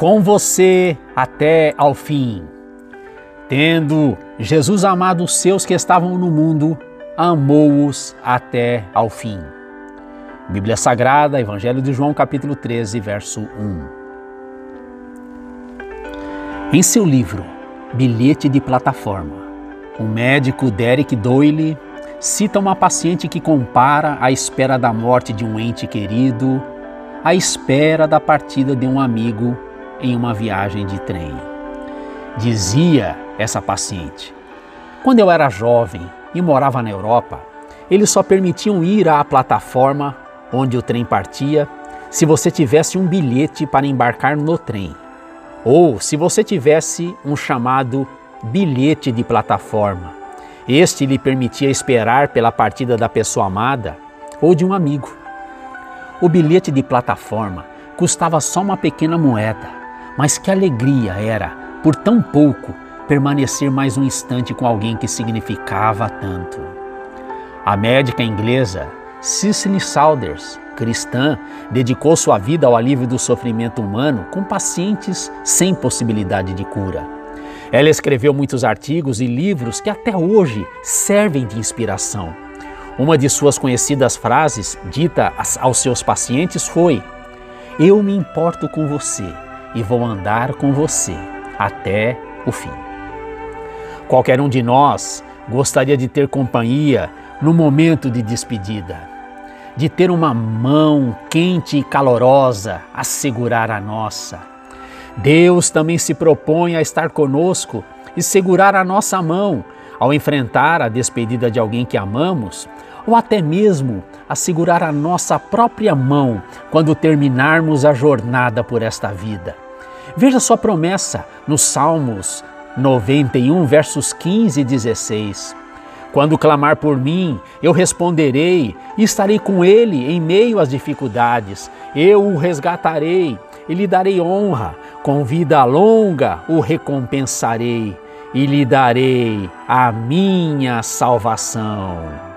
com você até ao fim. Tendo Jesus amado os seus que estavam no mundo, amou-os até ao fim. Bíblia Sagrada, Evangelho de João, capítulo 13, verso 1. Em seu livro Bilhete de Plataforma, o médico Derek Doyle cita uma paciente que compara a espera da morte de um ente querido à espera da partida de um amigo em uma viagem de trem. Dizia essa paciente: Quando eu era jovem e morava na Europa, eles só permitiam ir à plataforma onde o trem partia se você tivesse um bilhete para embarcar no trem, ou se você tivesse um chamado bilhete de plataforma. Este lhe permitia esperar pela partida da pessoa amada ou de um amigo. O bilhete de plataforma custava só uma pequena moeda, mas que alegria era, por tão pouco, permanecer mais um instante com alguém que significava tanto. A médica inglesa Cicely Saunders, cristã, dedicou sua vida ao alívio do sofrimento humano com pacientes sem possibilidade de cura. Ela escreveu muitos artigos e livros que até hoje servem de inspiração. Uma de suas conhecidas frases, dita aos seus pacientes, foi: Eu me importo com você e vou andar com você até o fim. Qualquer um de nós gostaria de ter companhia no momento de despedida, de ter uma mão quente e calorosa a segurar a nossa. Deus também se propõe a estar conosco e segurar a nossa mão ao enfrentar a despedida de alguém que amamos, ou até mesmo a segurar a nossa própria mão quando terminarmos a jornada por esta vida. Veja sua promessa nos Salmos 91, versos 15 e 16. Quando clamar por mim, eu responderei e estarei com ele em meio às dificuldades. Eu o resgatarei e lhe darei honra. Com vida longa o recompensarei e lhe darei a minha salvação.